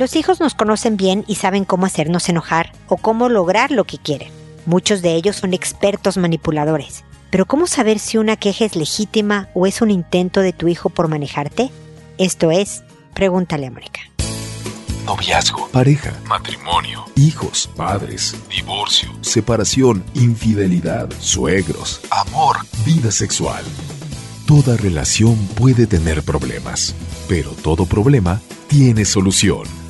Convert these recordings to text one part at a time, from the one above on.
Los hijos nos conocen bien y saben cómo hacernos enojar o cómo lograr lo que quieren. Muchos de ellos son expertos manipuladores. Pero ¿cómo saber si una queja es legítima o es un intento de tu hijo por manejarte? Esto es, pregúntale a Mónica. Noviazgo, pareja, matrimonio, hijos, padres, divorcio, separación, infidelidad, suegros, amor, vida sexual. Toda relación puede tener problemas, pero todo problema tiene solución.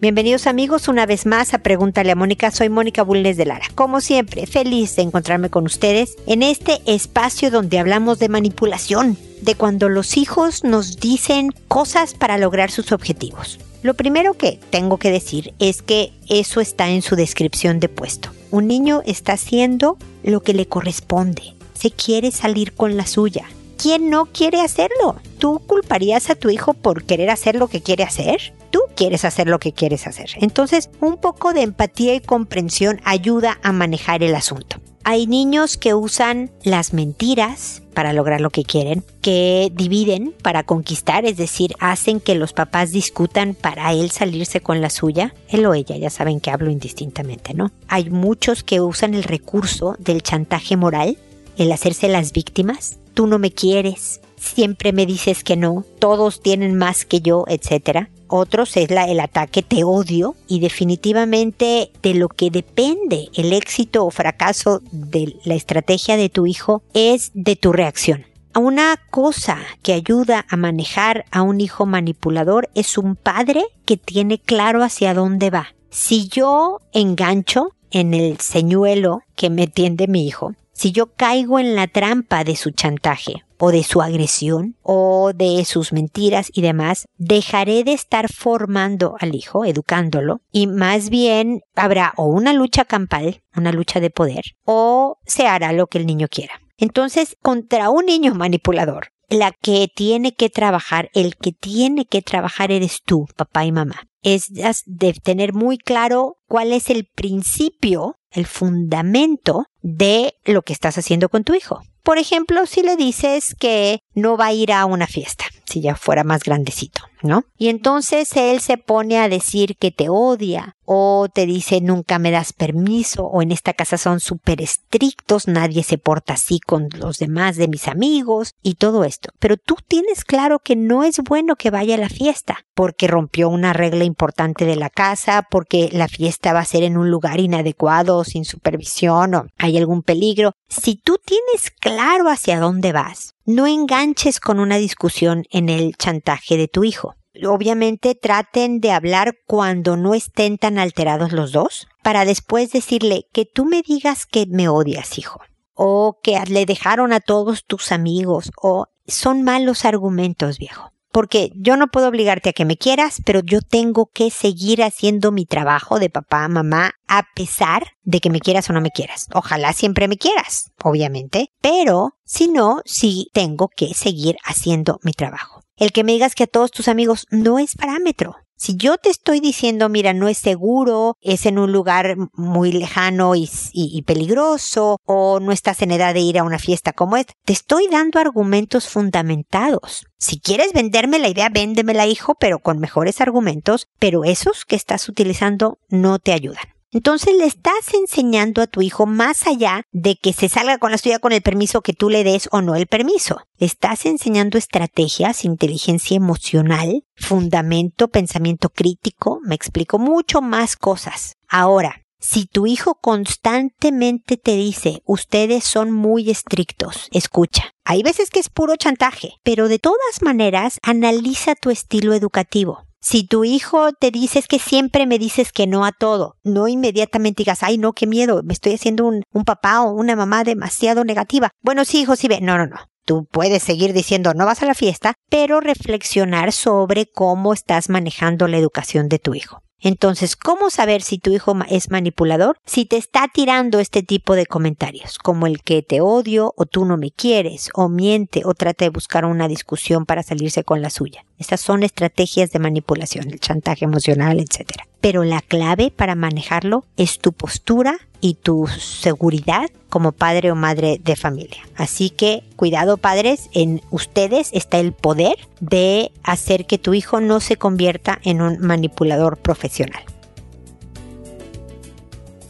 Bienvenidos amigos una vez más a Pregúntale a Mónica. Soy Mónica Bulnes de Lara. Como siempre, feliz de encontrarme con ustedes en este espacio donde hablamos de manipulación, de cuando los hijos nos dicen cosas para lograr sus objetivos. Lo primero que tengo que decir es que eso está en su descripción de puesto. Un niño está haciendo lo que le corresponde. Se quiere salir con la suya. ¿Quién no quiere hacerlo? ¿Tú culparías a tu hijo por querer hacer lo que quiere hacer? Quieres hacer lo que quieres hacer. Entonces, un poco de empatía y comprensión ayuda a manejar el asunto. Hay niños que usan las mentiras para lograr lo que quieren, que dividen para conquistar, es decir, hacen que los papás discutan para él salirse con la suya. Él o ella, ya saben que hablo indistintamente, ¿no? Hay muchos que usan el recurso del chantaje moral, el hacerse las víctimas. Tú no me quieres, siempre me dices que no, todos tienen más que yo, etc. Otros es la, el ataque te odio y definitivamente de lo que depende el éxito o fracaso de la estrategia de tu hijo es de tu reacción. Una cosa que ayuda a manejar a un hijo manipulador es un padre que tiene claro hacia dónde va. Si yo engancho en el señuelo que me tiende mi hijo, si yo caigo en la trampa de su chantaje o de su agresión o de sus mentiras y demás, dejaré de estar formando al hijo, educándolo, y más bien habrá o una lucha campal, una lucha de poder, o se hará lo que el niño quiera. Entonces, contra un niño manipulador, la que tiene que trabajar, el que tiene que trabajar eres tú, papá y mamá. Es de tener muy claro cuál es el principio, el fundamento de lo que estás haciendo con tu hijo. Por ejemplo, si le dices que no va a ir a una fiesta, si ya fuera más grandecito, ¿no? Y entonces él se pone a decir que te odia o te dice nunca me das permiso o en esta casa son súper estrictos, nadie se porta así con los demás de mis amigos y todo esto. Pero tú tienes claro que no es bueno que vaya a la fiesta porque rompió una regla importante de la casa, porque la fiesta va a ser en un lugar inadecuado, sin supervisión o hay algún peligro. Si tú tienes claro hacia dónde vas, no enganches con una discusión en el chantaje de tu hijo. Obviamente traten de hablar cuando no estén tan alterados los dos, para después decirle que tú me digas que me odias, hijo, o que le dejaron a todos tus amigos, o son malos argumentos, viejo porque yo no puedo obligarte a que me quieras, pero yo tengo que seguir haciendo mi trabajo de papá, mamá, a pesar de que me quieras o no me quieras. Ojalá siempre me quieras, obviamente, pero si no, sí tengo que seguir haciendo mi trabajo. El que me digas que a todos tus amigos no es parámetro. Si yo te estoy diciendo, mira, no es seguro, es en un lugar muy lejano y, peligroso, o no estás en edad de ir a una fiesta como esta, te estoy dando argumentos fundamentados. Si quieres venderme la idea, véndemela, hijo, pero con mejores argumentos, pero esos que estás utilizando no te ayudan. Entonces le estás enseñando a tu hijo más allá de que se salga con la suya con el permiso que tú le des o no el permiso. Le estás enseñando estrategias, inteligencia emocional, fundamento, pensamiento crítico, me explico mucho más cosas. Ahora, si tu hijo constantemente te dice, ustedes son muy estrictos, escucha. Hay veces que es puro chantaje, pero de todas maneras analiza tu estilo educativo. Si tu hijo te dice que siempre me dices que no a todo, no inmediatamente digas, ay no, qué miedo, me estoy haciendo un, un papá o una mamá demasiado negativa. Bueno, sí, hijo, sí ve. No, no, no. Tú puedes seguir diciendo no vas a la fiesta, pero reflexionar sobre cómo estás manejando la educación de tu hijo. Entonces, ¿cómo saber si tu hijo es manipulador? Si te está tirando este tipo de comentarios, como el que te odio o tú no me quieres, o miente o trata de buscar una discusión para salirse con la suya. Estas son estrategias de manipulación, el chantaje emocional, etc. Pero la clave para manejarlo es tu postura y tu seguridad como padre o madre de familia. Así que cuidado padres, en ustedes está el poder de hacer que tu hijo no se convierta en un manipulador profesional.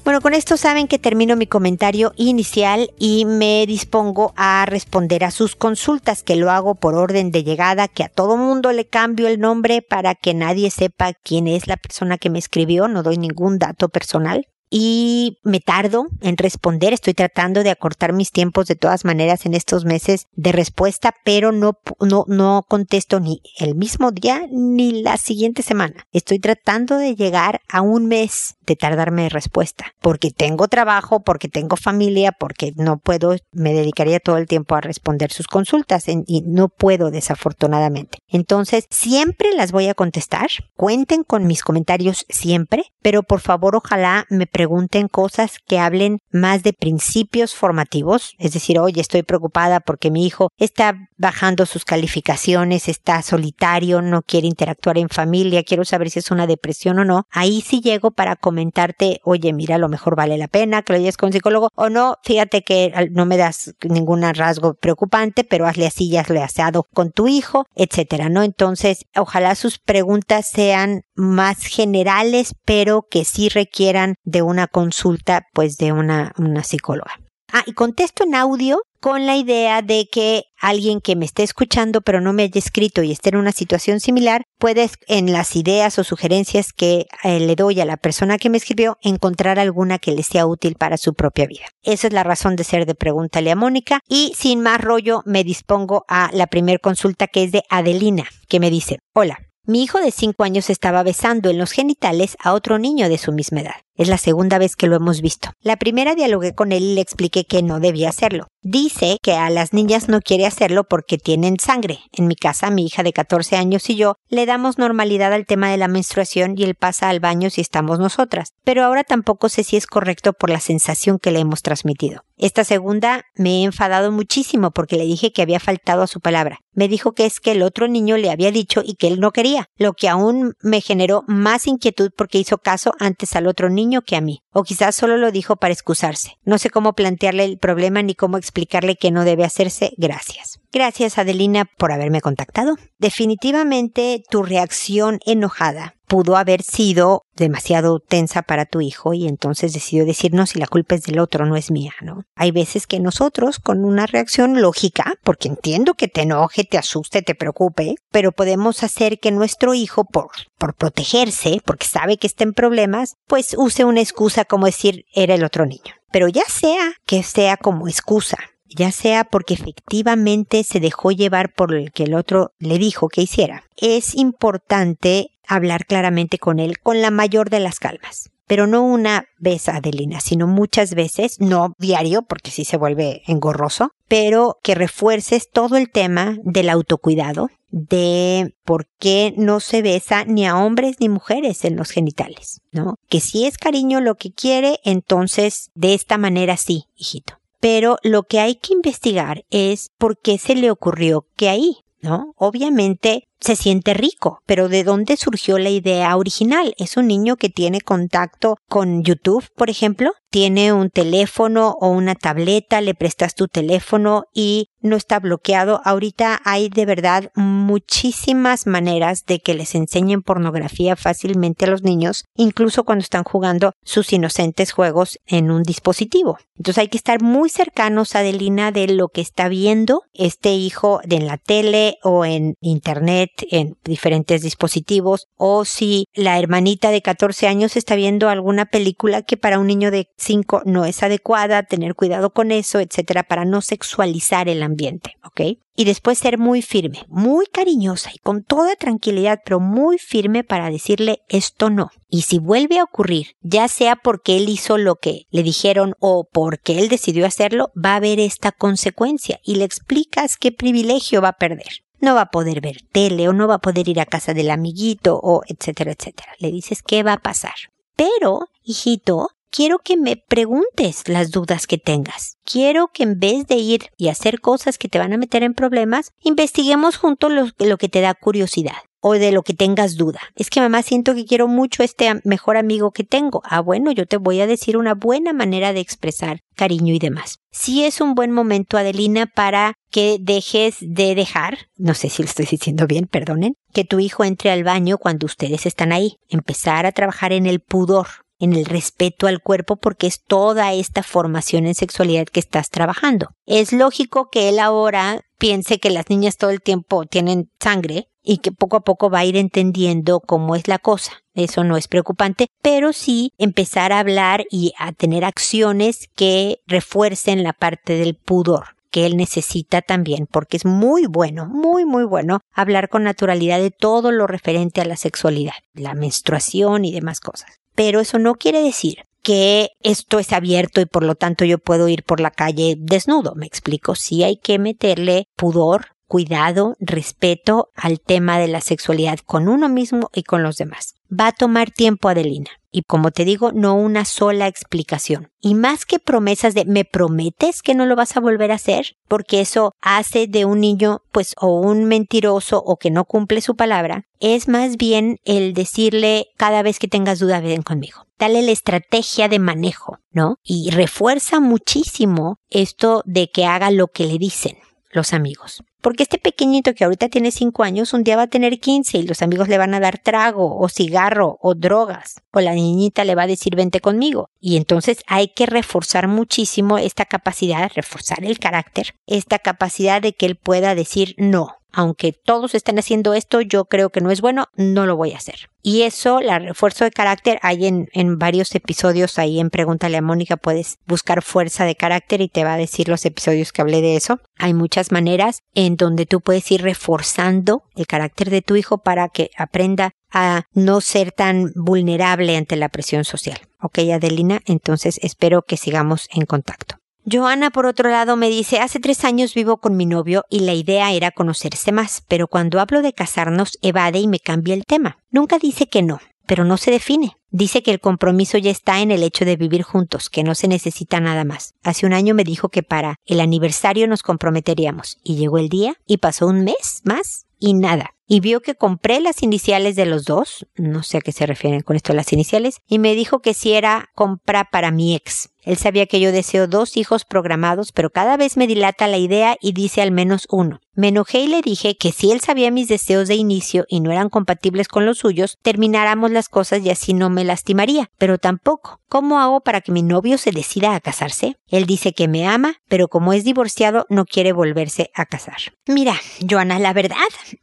Bueno, con esto saben que termino mi comentario inicial y me dispongo a responder a sus consultas, que lo hago por orden de llegada, que a todo mundo le cambio el nombre para que nadie sepa quién es la persona que me escribió, no doy ningún dato personal y me tardo en responder. Estoy tratando de acortar mis tiempos de todas maneras en estos meses de respuesta, pero no, no, no contesto ni el mismo día ni la siguiente semana. Estoy tratando de llegar a un mes de tardarme de respuesta, porque tengo trabajo, porque tengo familia, porque no puedo, me dedicaría todo el tiempo a responder sus consultas y no puedo desafortunadamente. Entonces, siempre las voy a contestar. Cuenten con mis comentarios siempre, pero por favor ojalá me pregunten cosas que hablen más de principios formativos, es decir, oye, estoy preocupada porque mi hijo está bajando sus calificaciones, está solitario, no quiere interactuar en familia, quiero saber si es una depresión o no. Ahí sí llego para comentarte, oye, mira, a lo mejor vale la pena que lo lleves con un psicólogo o no, fíjate que no me das ningún rasgo preocupante, pero hazle así, ya hazle aseado con tu hijo, etcétera, ¿no? Entonces, ojalá sus preguntas sean más generales, pero que sí requieran de una consulta pues de una, una psicóloga. Ah, y contesto en audio con la idea de que alguien que me esté escuchando pero no me haya escrito y esté en una situación similar, puede en las ideas o sugerencias que eh, le doy a la persona que me escribió encontrar alguna que le sea útil para su propia vida. Esa es la razón de ser de Pregúntale a Mónica y sin más rollo me dispongo a la primer consulta que es de Adelina, que me dice, hola. Mi hijo de 5 años estaba besando en los genitales a otro niño de su misma edad. Es la segunda vez que lo hemos visto. La primera dialogué con él y le expliqué que no debía hacerlo. Dice que a las niñas no quiere hacerlo porque tienen sangre. En mi casa, mi hija de 14 años y yo le damos normalidad al tema de la menstruación y él pasa al baño si estamos nosotras. Pero ahora tampoco sé si es correcto por la sensación que le hemos transmitido. Esta segunda me he enfadado muchísimo porque le dije que había faltado a su palabra. Me dijo que es que el otro niño le había dicho y que él no quería, lo que aún me generó más inquietud porque hizo caso antes al otro niño que a mí. O quizás solo lo dijo para excusarse. No sé cómo plantearle el problema ni cómo explicarle que no debe hacerse. Gracias. Gracias, Adelina, por haberme contactado. Definitivamente tu reacción enojada pudo haber sido demasiado tensa para tu hijo y entonces decidió decirnos si la culpa es del otro, no es mía, ¿no? Hay veces que nosotros, con una reacción lógica, porque entiendo que te enoje, te asuste, te preocupe, pero podemos hacer que nuestro hijo, por, por protegerse, porque sabe que está en problemas, pues use una excusa como decir era el otro niño. Pero ya sea que sea como excusa, ya sea porque efectivamente se dejó llevar por el que el otro le dijo que hiciera, es importante hablar claramente con él con la mayor de las calmas. Pero no una vez, Adelina, sino muchas veces, no diario, porque sí se vuelve engorroso, pero que refuerces todo el tema del autocuidado, de por qué no se besa ni a hombres ni mujeres en los genitales, ¿no? Que si es cariño lo que quiere, entonces de esta manera sí, hijito. Pero lo que hay que investigar es por qué se le ocurrió que ahí, ¿no? Obviamente se siente rico, pero ¿de dónde surgió la idea original? Es un niño que tiene contacto con YouTube, por ejemplo, tiene un teléfono o una tableta, le prestas tu teléfono y no está bloqueado. Ahorita hay de verdad muchísimas maneras de que les enseñen pornografía fácilmente a los niños, incluso cuando están jugando sus inocentes juegos en un dispositivo. Entonces hay que estar muy cercanos, Adelina, de lo que está viendo este hijo en la tele o en internet, en diferentes dispositivos, o si la hermanita de 14 años está viendo alguna película que para un niño de 5 no es adecuada, tener cuidado con eso, etcétera, para no sexualizar el ambiente, ¿ok? Y después ser muy firme, muy cariñosa y con toda tranquilidad, pero muy firme para decirle esto no. Y si vuelve a ocurrir, ya sea porque él hizo lo que le dijeron o porque él decidió hacerlo, va a haber esta consecuencia y le explicas qué privilegio va a perder. No va a poder ver tele o no va a poder ir a casa del amiguito o etcétera, etcétera. Le dices qué va a pasar. Pero, hijito, quiero que me preguntes las dudas que tengas. Quiero que en vez de ir y hacer cosas que te van a meter en problemas, investiguemos juntos lo, lo que te da curiosidad o de lo que tengas duda. Es que mamá siento que quiero mucho este mejor amigo que tengo. Ah, bueno, yo te voy a decir una buena manera de expresar cariño y demás. Sí es un buen momento, Adelina, para que dejes de dejar, no sé si lo estoy diciendo bien, perdonen, que tu hijo entre al baño cuando ustedes están ahí. Empezar a trabajar en el pudor en el respeto al cuerpo porque es toda esta formación en sexualidad que estás trabajando. Es lógico que él ahora piense que las niñas todo el tiempo tienen sangre y que poco a poco va a ir entendiendo cómo es la cosa. Eso no es preocupante, pero sí empezar a hablar y a tener acciones que refuercen la parte del pudor que él necesita también, porque es muy bueno, muy, muy bueno hablar con naturalidad de todo lo referente a la sexualidad, la menstruación y demás cosas pero eso no quiere decir que esto es abierto y por lo tanto yo puedo ir por la calle desnudo. Me explico, sí hay que meterle pudor, cuidado, respeto al tema de la sexualidad con uno mismo y con los demás. Va a tomar tiempo, Adelina. Y como te digo, no una sola explicación. Y más que promesas de me prometes que no lo vas a volver a hacer, porque eso hace de un niño pues o un mentiroso o que no cumple su palabra, es más bien el decirle cada vez que tengas duda ven conmigo. Dale la estrategia de manejo, ¿no? Y refuerza muchísimo esto de que haga lo que le dicen los amigos. Porque este pequeñito que ahorita tiene 5 años, un día va a tener 15 y los amigos le van a dar trago o cigarro o drogas. O la niñita le va a decir vente conmigo. Y entonces hay que reforzar muchísimo esta capacidad, reforzar el carácter, esta capacidad de que él pueda decir no aunque todos estén haciendo esto, yo creo que no es bueno, no lo voy a hacer. Y eso, la refuerzo de carácter, hay en, en varios episodios ahí en Pregúntale a Mónica, puedes buscar fuerza de carácter y te va a decir los episodios que hablé de eso. Hay muchas maneras en donde tú puedes ir reforzando el carácter de tu hijo para que aprenda a no ser tan vulnerable ante la presión social. Ok, Adelina, entonces espero que sigamos en contacto. Joana, por otro lado, me dice, hace tres años vivo con mi novio y la idea era conocerse más, pero cuando hablo de casarnos evade y me cambia el tema. Nunca dice que no, pero no se define. Dice que el compromiso ya está en el hecho de vivir juntos, que no se necesita nada más. Hace un año me dijo que para el aniversario nos comprometeríamos, y llegó el día y pasó un mes más y nada. Y vio que compré las iniciales de los dos, no sé a qué se refieren con esto las iniciales, y me dijo que si era compra para mi ex. Él sabía que yo deseo dos hijos programados, pero cada vez me dilata la idea y dice al menos uno. Me enojé y le dije que si él sabía mis deseos de inicio y no eran compatibles con los suyos, termináramos las cosas y así no me lastimaría. Pero tampoco. ¿Cómo hago para que mi novio se decida a casarse? Él dice que me ama, pero como es divorciado no quiere volverse a casar. Mira, Joana, la verdad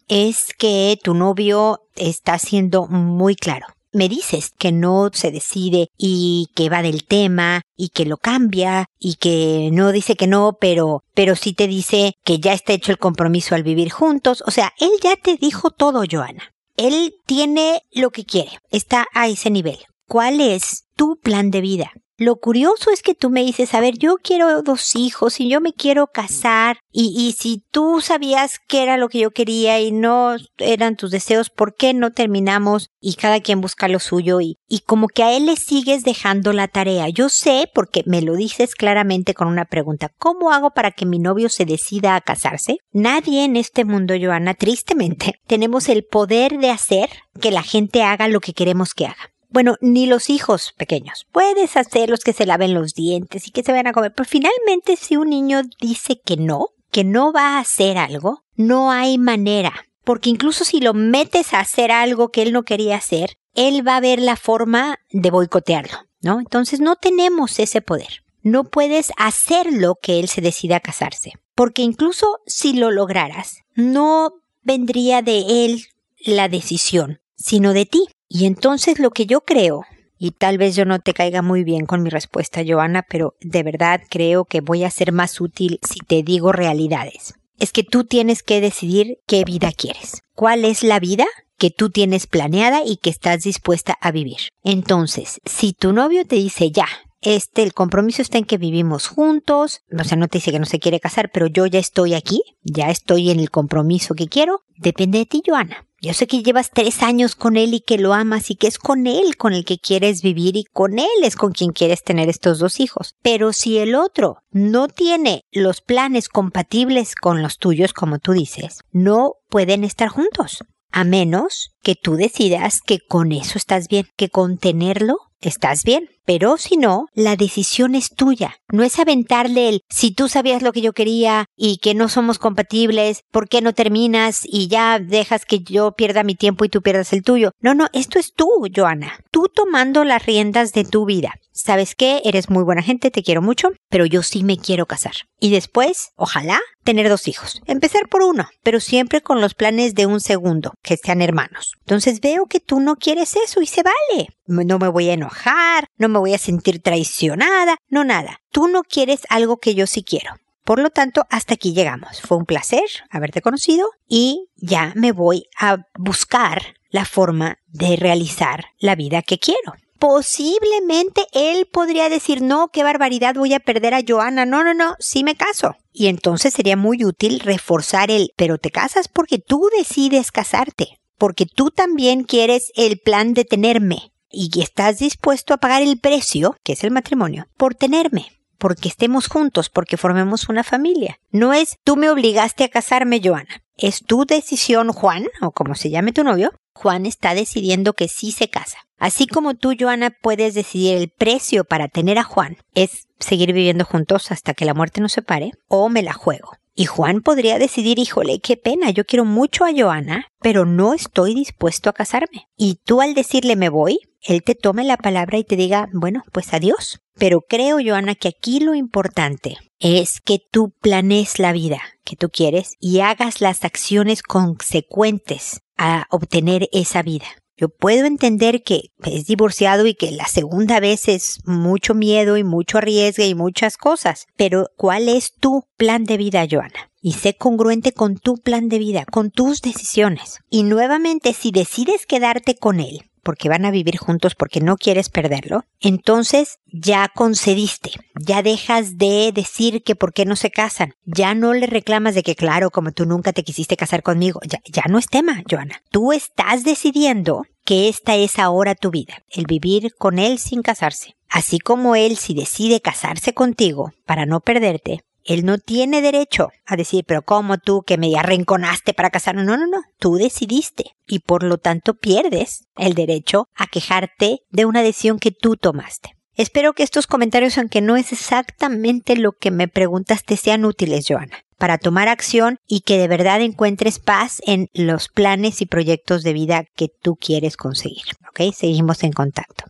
es que tu novio está siendo muy claro me dices que no se decide y que va del tema y que lo cambia y que no dice que no, pero, pero sí te dice que ya está hecho el compromiso al vivir juntos. O sea, él ya te dijo todo, Joana. Él tiene lo que quiere. Está a ese nivel. ¿Cuál es tu plan de vida? Lo curioso es que tú me dices, a ver, yo quiero dos hijos y yo me quiero casar y, y si tú sabías que era lo que yo quería y no eran tus deseos, ¿por qué no terminamos y cada quien busca lo suyo y, y como que a él le sigues dejando la tarea? Yo sé porque me lo dices claramente con una pregunta, ¿cómo hago para que mi novio se decida a casarse? Nadie en este mundo, Joana, tristemente, tenemos el poder de hacer que la gente haga lo que queremos que haga. Bueno, ni los hijos pequeños. Puedes hacerlos que se laven los dientes y que se vayan a comer, pero finalmente si un niño dice que no, que no va a hacer algo, no hay manera. Porque incluso si lo metes a hacer algo que él no quería hacer, él va a ver la forma de boicotearlo, ¿no? Entonces no tenemos ese poder. No puedes hacer lo que él se decida a casarse. Porque incluso si lo lograras, no vendría de él la decisión, sino de ti. Y entonces lo que yo creo, y tal vez yo no te caiga muy bien con mi respuesta, Joana, pero de verdad creo que voy a ser más útil si te digo realidades. Es que tú tienes que decidir qué vida quieres. ¿Cuál es la vida que tú tienes planeada y que estás dispuesta a vivir? Entonces, si tu novio te dice ya, este, el compromiso está en que vivimos juntos, o sea, no te dice que no se quiere casar, pero yo ya estoy aquí, ya estoy en el compromiso que quiero, depende de ti, Joana. Yo sé que llevas tres años con él y que lo amas y que es con él con el que quieres vivir y con él es con quien quieres tener estos dos hijos. Pero si el otro no tiene los planes compatibles con los tuyos, como tú dices, no pueden estar juntos. A menos que tú decidas que con eso estás bien, que con tenerlo estás bien. Pero si no, la decisión es tuya. No es aventarle el si tú sabías lo que yo quería y que no somos compatibles, ¿por qué no terminas y ya dejas que yo pierda mi tiempo y tú pierdas el tuyo? No, no, esto es tú, Joana. Tú tomando las riendas de tu vida. ¿Sabes qué? Eres muy buena gente, te quiero mucho, pero yo sí me quiero casar. Y después, ojalá, tener dos hijos. Empezar por uno, pero siempre con los planes de un segundo, que sean hermanos. Entonces veo que tú no quieres eso y se vale. No me voy a enojar, no me voy a sentir traicionada, no nada. Tú no quieres algo que yo sí quiero. Por lo tanto, hasta aquí llegamos. Fue un placer haberte conocido y ya me voy a buscar la forma de realizar la vida que quiero posiblemente él podría decir, no, qué barbaridad, voy a perder a Joana. No, no, no, sí me caso. Y entonces sería muy útil reforzar el, pero te casas porque tú decides casarte, porque tú también quieres el plan de tenerme y estás dispuesto a pagar el precio, que es el matrimonio, por tenerme porque estemos juntos, porque formemos una familia. No es tú me obligaste a casarme, Joana. Es tu decisión, Juan, o como se llame tu novio. Juan está decidiendo que sí se casa. Así como tú, Joana, puedes decidir el precio para tener a Juan, es seguir viviendo juntos hasta que la muerte nos separe, o me la juego. Y Juan podría decidir, híjole, qué pena, yo quiero mucho a Joana, pero no estoy dispuesto a casarme. Y tú al decirle me voy, él te tome la palabra y te diga, bueno, pues adiós. Pero creo, Joana, que aquí lo importante es que tú planees la vida que tú quieres y hagas las acciones consecuentes a obtener esa vida. Yo puedo entender que es divorciado y que la segunda vez es mucho miedo y mucho arriesgue y muchas cosas, pero ¿cuál es tu plan de vida, Joana? Y sé congruente con tu plan de vida, con tus decisiones. Y nuevamente, si decides quedarte con él, porque van a vivir juntos porque no quieres perderlo, entonces ya concediste, ya dejas de decir que por qué no se casan, ya no le reclamas de que claro, como tú nunca te quisiste casar conmigo, ya, no es tema, Joana. Tú estás decidiendo que esta es ahora tu vida, el vivir con él sin casarse. Así como él si decide casarse contigo para no perderte, él no tiene derecho a decir, pero ¿cómo tú que me arrinconaste para casarnos? No, no, no. Tú decidiste y por lo tanto pierdes el derecho a quejarte de una decisión que tú tomaste. Espero que estos comentarios, aunque no es exactamente lo que me preguntaste, sean útiles, Joana, para tomar acción y que de verdad encuentres paz en los planes y proyectos de vida que tú quieres conseguir. ¿Ok? Seguimos en contacto.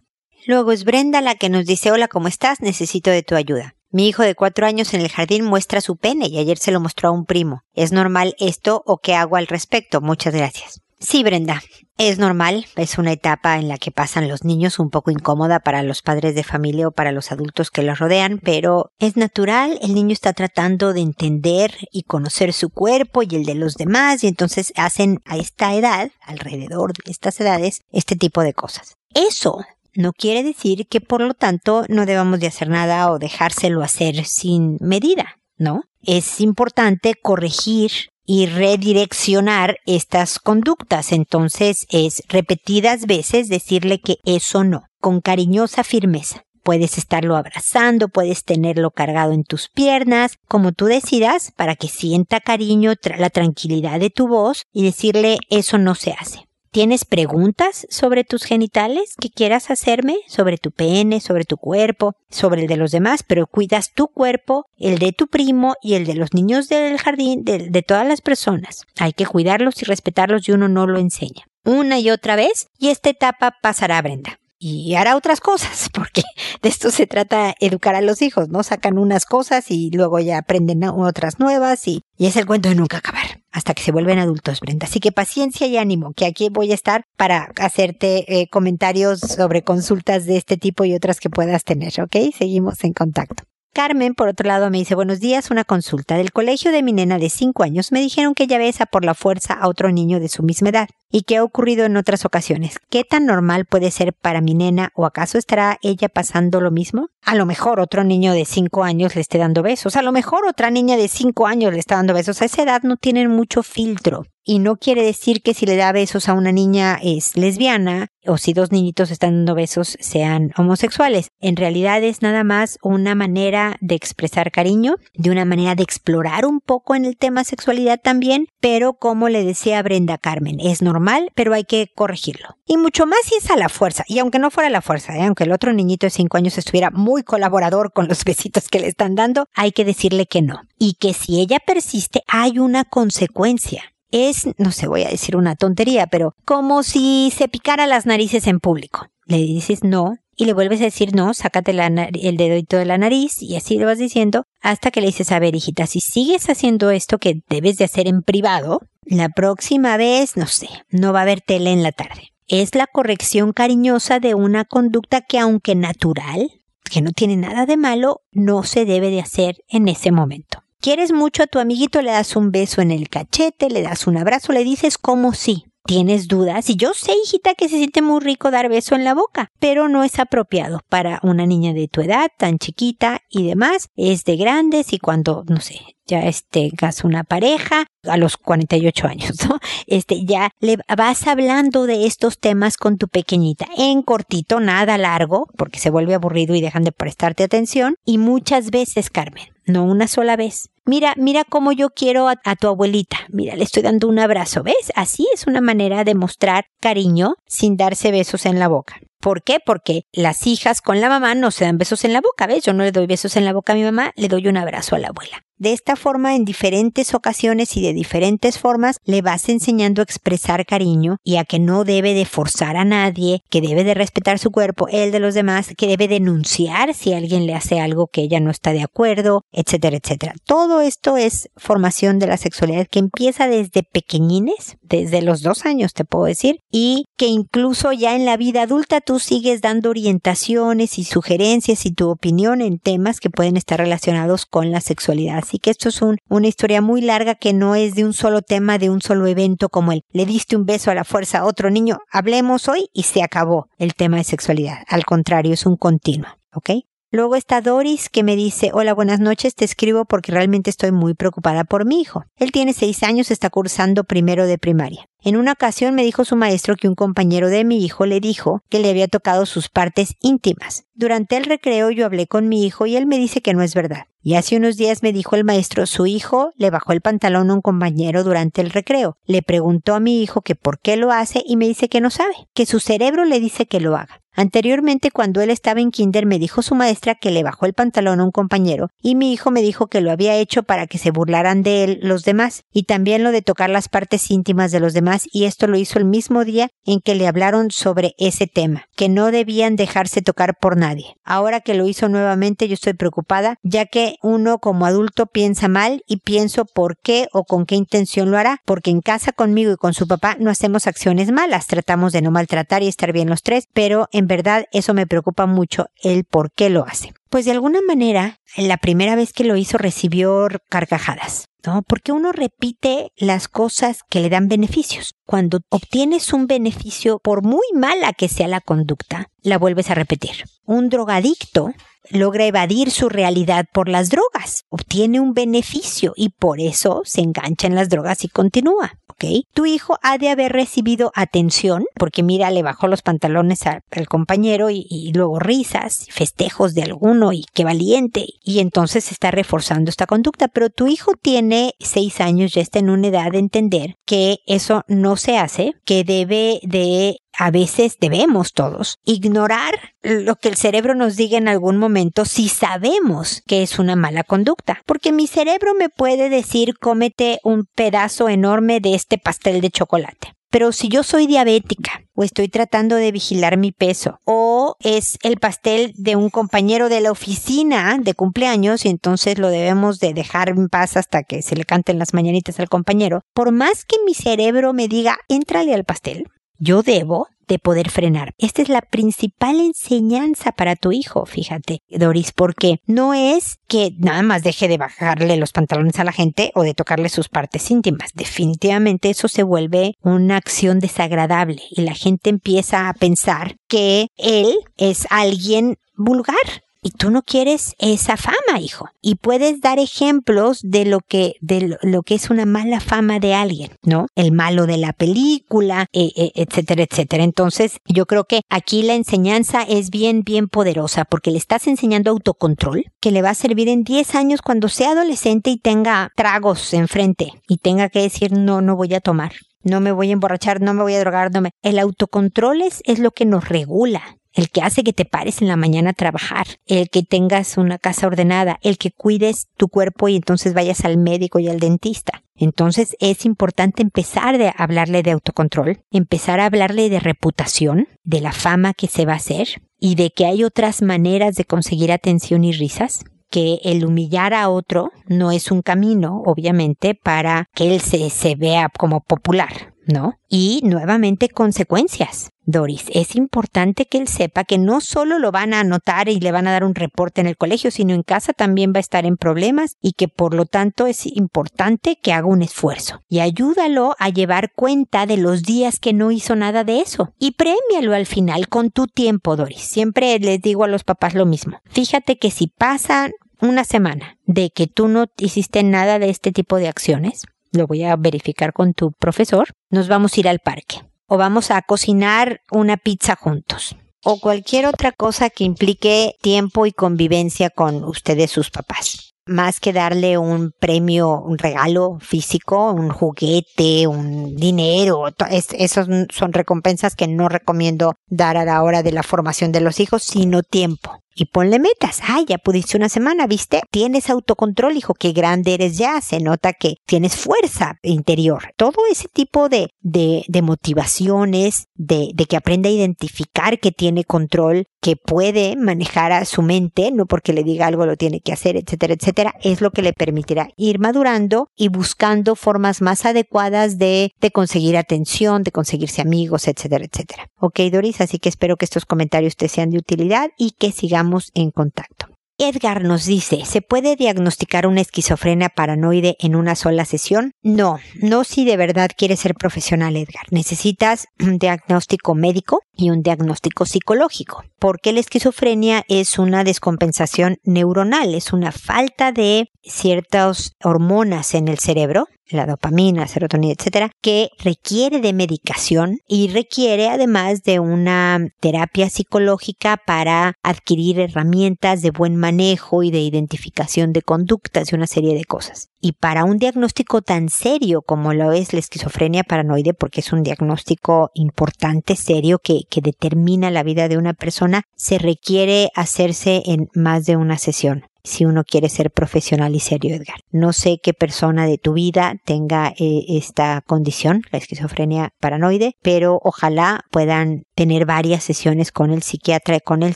Luego es Brenda la que nos dice, hola, ¿cómo estás? Necesito de tu ayuda. Mi hijo de cuatro años en el jardín muestra su pene y ayer se lo mostró a un primo. ¿Es normal esto o qué hago al respecto? Muchas gracias. Sí, Brenda, es normal, es una etapa en la que pasan los niños un poco incómoda para los padres de familia o para los adultos que los rodean, pero es natural, el niño está tratando de entender y conocer su cuerpo y el de los demás y entonces hacen a esta edad, alrededor de estas edades, este tipo de cosas. Eso no quiere decir que por lo tanto no debamos de hacer nada o dejárselo hacer sin medida, ¿no? Es importante corregir y redireccionar estas conductas. Entonces es repetidas veces decirle que eso no, con cariñosa firmeza. Puedes estarlo abrazando, puedes tenerlo cargado en tus piernas, como tú decidas, para que sienta cariño, la tranquilidad de tu voz y decirle eso no se hace. ¿Tienes preguntas sobre tus genitales que quieras hacerme? Sobre tu pene, sobre tu cuerpo, sobre el de los demás, pero cuidas tu cuerpo, el de tu primo y el de los niños del jardín, de, todas las personas. Hay que cuidarlos y respetarlos y uno no lo enseña. Una y otra vez y esta etapa pasará, Brenda y hará otras cosas, porque de esto se trata educar a los hijos, ¿no? Sacan unas cosas y luego ya aprenden otras nuevas y, es el cuento de nunca acabar, hasta que se vuelven adultos, Brenda. Así que paciencia y ánimo, que aquí voy a estar para hacerte eh, comentarios sobre consultas de este tipo y otras que puedas tener, ¿ok? Seguimos en contacto. Carmen, por otro lado, me dice, buenos días, una consulta. Del colegio de mi nena de 5 años me dijeron que ella besa por la fuerza a otro niño de su misma edad y que ha ocurrido en otras ocasiones. ¿Qué tan normal puede ser para mi nena o acaso estará ella pasando lo mismo? A lo mejor otro niño de 5 años le esté dando besos, a lo mejor otra niña de 5 años le está dando besos. A esa edad no tienen mucho filtro y no quiere decir que si le da besos a una niña es lesbiana o si dos niñitos están dando besos sean homosexuales. En realidad es nada más una manera de expresar cariño, de una manera de explorar un poco en el tema sexualidad también, pero como le decía Brenda Carmen, es normal, pero hay que corregirlo. Y mucho más si es a la fuerza, y aunque no fuera a la fuerza, ¿eh? aunque el otro niñito de cinco años estuviera muy colaborador con los besitos que le están dando, hay que decirle que no. Y que si ella persiste, hay una consecuencia es, no sé, voy a decir una tontería, pero como si se picara las narices en público. Le dices no y le vuelves a decir no, sácate el dedito de la nariz y así le vas diciendo hasta que le dices, a ver, hijita, si sigues haciendo esto que debes de hacer en privado, la próxima vez, no sé, no va a haber tele en la tarde. Es la corrección cariñosa de una conducta que aunque natural, que no tiene nada de malo, no se debe de hacer en ese momento. Quieres mucho a tu amiguito, le das un beso en el cachete, le das un abrazo, le dices como sí. ¿Tienes dudas? Y yo sé, hijita, que se siente muy rico dar beso en la boca, pero no es apropiado para una niña de tu edad, tan chiquita y demás. Es de grandes y cuando, no sé, ya este, una pareja a los 48 años, ¿no? Este, ya le vas hablando de estos temas con tu pequeñita en cortito, nada largo, porque se vuelve aburrido y dejan de prestarte atención. Y muchas veces, Carmen, no una sola vez. Mira, mira cómo yo quiero a, tu abuelita. Mira, le estoy dando un abrazo. ¿Ves? Así es una manera de mostrar cariño sin darse besos en la boca. ¿Por qué? Porque las hijas con la mamá no se dan besos en la boca, ¿ves? Yo no le doy besos en la boca a mi mamá, le doy un abrazo a la abuela. De esta forma, en diferentes ocasiones y de diferentes formas, le vas enseñando a expresar cariño y a que no debe de forzar a nadie, que debe de respetar su cuerpo, el de los demás, que debe denunciar si alguien le hace algo que ella no está de acuerdo, etcétera, etcétera. Todo esto es formación de la sexualidad que empieza desde pequeñines, desde los dos años te puedo decir, y que incluso ya en la vida adulta tú sigues dando orientaciones y sugerencias y tu opinión en temas que pueden estar relacionados con la sexualidad Así que esto es una historia muy larga que no es de un solo tema, de un solo evento como el le diste un beso a la fuerza a otro niño, hablemos hoy y se acabó el tema de sexualidad. Al contrario, es un continuo, ¿ok? Luego está Doris que me dice, hola, buenas noches, te escribo porque realmente estoy muy preocupada por mi hijo. Él tiene seis años, está cursando primero de primaria. En una ocasión me dijo su maestro que un compañero de mi hijo le dijo que le había tocado sus partes íntimas. Durante el recreo yo hablé con mi hijo y él me dice que no es verdad. Y hace unos días me dijo el maestro, su hijo le bajó el pantalón a un compañero durante el recreo. Le preguntó a mi hijo que por qué lo hace y me dice que no sabe, que su cerebro le dice que lo haga. Anteriormente, cuando él estaba en kinder, me dijo su maestra que le bajó el pantalón a un compañero y mi hijo me dijo que lo había hecho para que se burlaran de él los demás y también lo de tocar las partes íntimas de los demás y esto lo hizo el mismo día en que le hablaron sobre ese tema, que no debían dejarse tocar por nadie. Ahora que lo hizo nuevamente yo estoy preocupada, ya que uno como adulto piensa mal y pienso por qué o con qué intención lo hará, porque en casa conmigo y con su papá no hacemos acciones malas, tratamos de no maltratar y estar bien los tres, pero en verdad eso me preocupa mucho el por qué lo hace. Pues de alguna manera, la primera vez que lo hizo recibió carcajadas. ¿no? Porque uno repite las cosas que le dan beneficios. Cuando obtienes un beneficio, por muy mala que sea la conducta, la vuelves a repetir. Un drogadicto logra evadir su realidad por las drogas, obtiene un beneficio y por eso se engancha en las drogas y continúa. ¿ok? Tu hijo ha de haber recibido atención, porque mira, le bajó los pantalones al, compañero y, y, luego risas, festejos de alguno y qué valiente, y entonces está reforzando esta conducta, pero tu hijo tiene seis años, ya está en una edad de entender que eso no se hace, que debe de a veces debemos todos ignorar lo que el cerebro nos diga en algún momento si sabemos que es una mala conducta. Porque mi cerebro me puede decir cómete un pedazo enorme de este pastel de chocolate. Pero si yo soy diabética o estoy tratando de vigilar mi peso o es el pastel de un compañero de la oficina de cumpleaños y entonces lo debemos de dejar en paz hasta que se le canten las mañanitas al compañero, por más que mi cerebro me diga, entrale al pastel, yo debo de poder frenar. Esta es la principal enseñanza para tu hijo, fíjate, Doris, porque no es que nada más deje de bajarle los pantalones a la gente o de tocarle sus partes íntimas. Definitivamente eso se vuelve una acción desagradable y la gente empieza a pensar que él es alguien vulgar y tú no quieres esa fama, hijo. Y puedes dar ejemplos de lo que, de lo que es una mala fama de alguien, ¿no? El malo de la película, e, e, etcétera, etcétera. Entonces, yo creo que aquí la enseñanza es bien, bien poderosa porque le estás enseñando autocontrol que le va a servir en 10 años cuando sea adolescente y tenga tragos enfrente y tenga que decir, no, no voy a tomar no me voy a emborrachar, no me voy a drogar, no me... El autocontrol es, es lo que nos regula el que hace que te pares en la mañana a trabajar, el que tengas una casa ordenada, el que cuides tu cuerpo y entonces vayas al médico y al dentista. Entonces es importante empezar a hablarle de autocontrol, empezar a hablarle de reputación, de la fama que se va a hacer y de que hay otras maneras de conseguir atención y risas que el humillar a otro no es un camino, obviamente, para que él se, se vea como popular. ¿no? Y nuevamente consecuencias. Doris, es importante que él sepa que no solo lo van a anotar y le van a dar un reporte en el colegio, sino en casa también va a estar en problemas y que por lo tanto es importante que haga un esfuerzo. Y ayúdalo a llevar cuenta de los días que no hizo nada de eso. Y premialo al final con tu tiempo, Doris. Siempre les digo a los papás lo mismo. Fíjate que si pasan una semana de que tú no hiciste nada de este tipo de acciones, lo voy a verificar con tu profesor, nos vamos a ir al parque o vamos a cocinar una pizza juntos o cualquier otra cosa que implique tiempo y convivencia con ustedes sus papás. Más que darle un premio, un regalo físico, un juguete, un dinero, esas son recompensas que no recomiendo dar a la hora de la formación de los hijos, sino tiempo y ponle metas. Ay, ya pudiste una semana, ¿viste? Tienes autocontrol, hijo, qué grande eres ya. Se nota que tienes fuerza interior. Todo ese tipo de, de, de motivaciones, de, de que aprenda a identificar que tiene control, que puede manejar a su mente, no porque le diga algo lo tiene que hacer, etcétera, etcétera, es lo que le permitirá ir madurando y buscando formas más adecuadas de, de conseguir atención, de conseguirse amigos, etcétera, etcétera. Ok, Doris, así que espero que estos comentarios te sean de utilidad y que sigamos en contacto. Edgar nos dice, ¿se puede diagnosticar una esquizofrenia paranoide en una sola sesión? No, no si de verdad quieres ser profesional, Edgar. Necesitas un diagnóstico médico y un diagnóstico psicológico, porque la esquizofrenia es una descompensación neuronal, es una falta de ciertas hormonas en el cerebro la dopamina, serotonina, etcétera, que requiere de medicación y requiere además de una terapia psicológica para adquirir herramientas de buen manejo y de identificación de conductas y una serie de cosas. Y para un diagnóstico tan serio como lo es la esquizofrenia paranoide, porque es un diagnóstico importante, serio, que, que determina la vida de una persona, se requiere hacerse en más de una sesión si uno quiere ser profesional y serio, Edgar. No sé qué persona de tu vida tenga eh, esta condición, la esquizofrenia paranoide, pero ojalá puedan tener varias sesiones con el psiquiatra y con el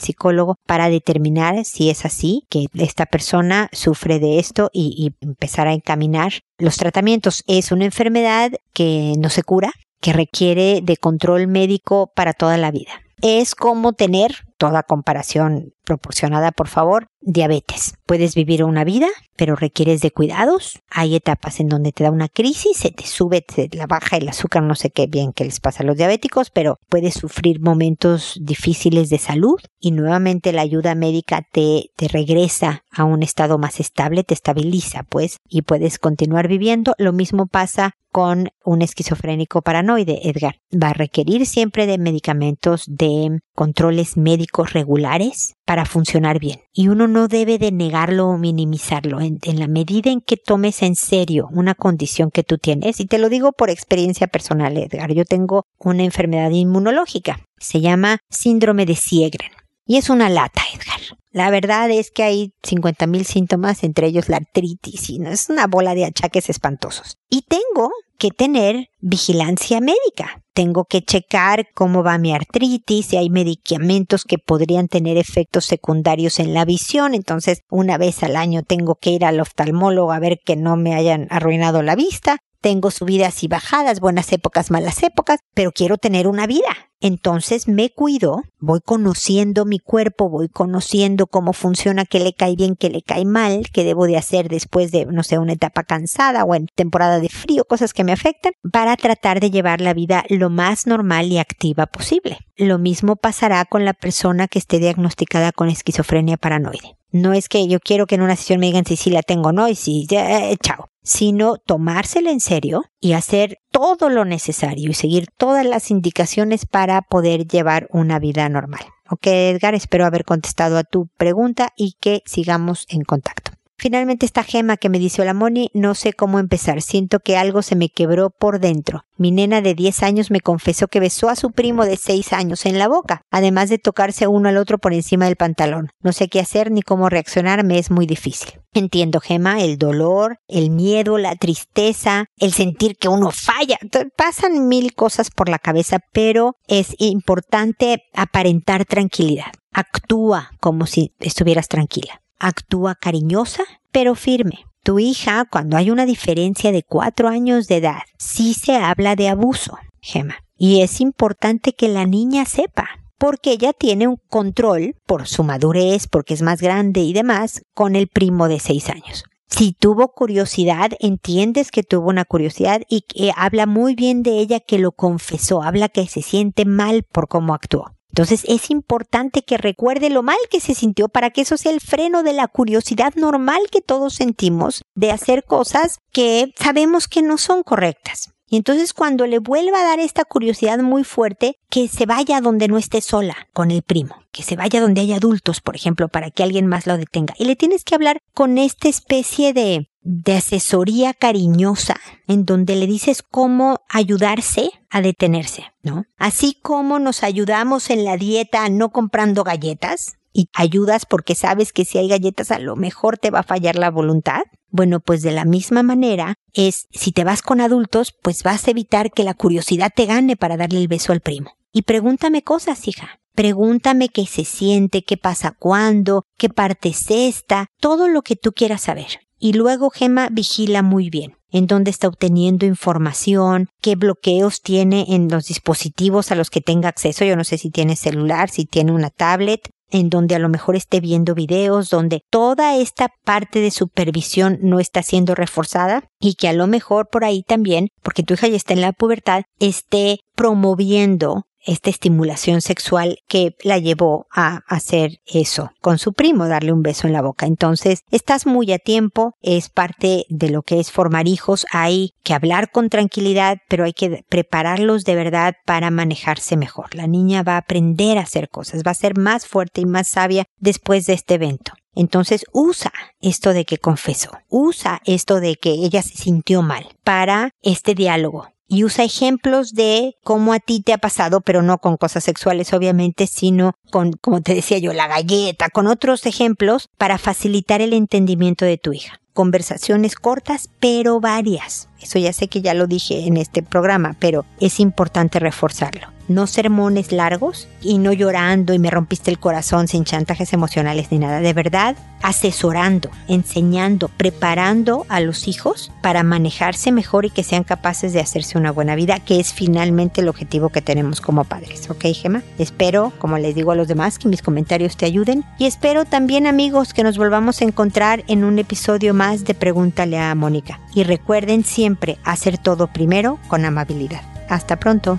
psicólogo para determinar si es así, que esta persona sufre de esto y, y empezar a encaminar los tratamientos. Es una enfermedad que no se cura, que requiere de control médico para toda la vida. Es como tener toda comparación proporcionada, por favor, diabetes. Puedes vivir una vida, pero requieres de cuidados. Hay etapas en donde te da una crisis, se te sube la baja el azúcar, no sé qué bien que les pasa a los diabéticos, pero puedes sufrir momentos difíciles de salud y nuevamente la ayuda médica te, te regresa a un estado más estable, te estabiliza, pues, y puedes continuar viviendo. Lo mismo pasa con un esquizofrénico paranoide, Edgar. Va a requerir siempre de medicamentos, de controles médicos regulares para funcionar bien. Y uno no debe de negarlo o minimizarlo en, la medida en que tomes en serio una condición que tú tienes. Y te lo digo por experiencia personal, Edgar. Yo tengo una enfermedad inmunológica. Se llama síndrome de Siegren. Y es una lata, Edgar. La verdad es que hay 50.000 síntomas, entre ellos la artritis, y no es una bola de achaques espantosos. Y tengo que tener vigilancia médica. Tengo que checar cómo va mi artritis, si hay medicamentos que podrían tener efectos secundarios en la visión. Entonces, una vez al año tengo que ir al oftalmólogo a ver que no me hayan arruinado la vista. Tengo subidas y bajadas, buenas épocas, malas épocas, pero quiero tener una vida. Entonces me cuido, voy conociendo mi cuerpo, voy conociendo cómo funciona, qué le cae bien, qué le cae mal, qué debo de hacer después de, no sé, una etapa cansada o en temporada de frío, cosas que me afectan, para tratar de llevar la vida lo más normal y activa posible. Lo mismo pasará con la persona que esté diagnosticada con esquizofrenia paranoide. No es que yo quiero que en una sesión me digan si sí la tengo o no y si ya, eh, chao, sino tomársela en serio y hacer todo lo necesario y seguir todas las indicaciones para poder llevar una vida normal. Ok, Edgar, espero haber contestado a tu pregunta y que sigamos en contacto. Finalmente esta gema que me dice Hola Moni, no sé cómo empezar, siento que algo se me quebró por dentro. Mi nena de 10 años me confesó que besó a su primo de 6 años en la boca, además de tocarse uno al otro por encima del pantalón. No sé qué hacer ni cómo reaccionar, me es muy difícil. Entiendo, Gema, el dolor, el miedo, la tristeza, el sentir que uno falla. Pasan mil cosas por la cabeza, pero es importante aparentar tranquilidad. Actúa como si estuvieras tranquila actúa cariñosa, pero firme. Tu hija, cuando hay una diferencia de cuatro años de edad, sí se habla de abuso, Gema. Y es importante que la niña sepa, porque ella tiene un control por su madurez, porque es más grande y demás, con el primo de seis años. Si tuvo curiosidad, entiendes que tuvo una curiosidad y que habla muy bien de ella que lo confesó, habla que se siente mal por cómo actuó. Entonces es importante que recuerde lo mal que se sintió para que eso sea el freno de la curiosidad normal que todos sentimos de hacer cosas que sabemos que no son correctas. Y entonces cuando le vuelva a dar esta curiosidad muy fuerte, que se vaya donde no esté sola con el primo, que se vaya donde hay adultos, por ejemplo, para que alguien más lo detenga. Y le tienes que hablar con esta especie de de asesoría cariñosa en donde le dices cómo ayudarse a detenerse, ¿no? Así como nos ayudamos en la dieta no comprando galletas y ayudas porque sabes que si hay galletas a lo mejor te va a fallar la voluntad. Bueno, pues de la misma manera es si te vas con adultos, pues vas a evitar que la curiosidad te gane para darle el beso al primo. Y pregúntame cosas, hija. Pregúntame qué se siente, qué pasa cuándo, qué parte es esta, todo lo que tú quieras saber. Y luego Gema vigila muy bien en dónde está obteniendo información, qué bloqueos tiene en los dispositivos a los que tenga acceso. Yo no sé si tiene celular, si tiene una tablet, en donde a lo mejor esté viendo videos, donde toda esta parte de supervisión no está siendo reforzada y que a lo mejor por ahí también, porque tu hija ya está en la pubertad, esté promoviendo esta estimulación sexual que la llevó a hacer eso con su primo, darle un beso en la boca. Entonces, estás muy a tiempo, es parte de lo que es formar hijos, hay que hablar con tranquilidad, pero hay que prepararlos de verdad para manejarse mejor. La niña va a aprender a hacer cosas, va a ser más fuerte y más sabia después de este evento. Entonces usa esto de que confesó, usa esto de que ella se sintió mal para este diálogo y usa ejemplos de cómo a ti te ha pasado, pero no con cosas sexuales obviamente, sino con, como te decía yo, la galleta, con otros ejemplos para facilitar el entendimiento de tu hija. Conversaciones cortas, pero varias. Eso ya sé que ya lo dije en este programa, pero es importante reforzarlo no sermones largos y no llorando y me rompiste el corazón sin chantajes emocionales ni nada. De verdad, asesorando, enseñando, preparando a los hijos para manejarse mejor y que sean capaces de hacerse una buena vida, que es finalmente el objetivo que tenemos como padres. ¿Ok, Gema? Espero, como les digo a los demás, que mis comentarios te ayuden y espero también, amigos, que nos volvamos a encontrar en un episodio más de Pregúntale a Mónica. Y recuerden siempre hacer todo primero con amabilidad. Hasta pronto.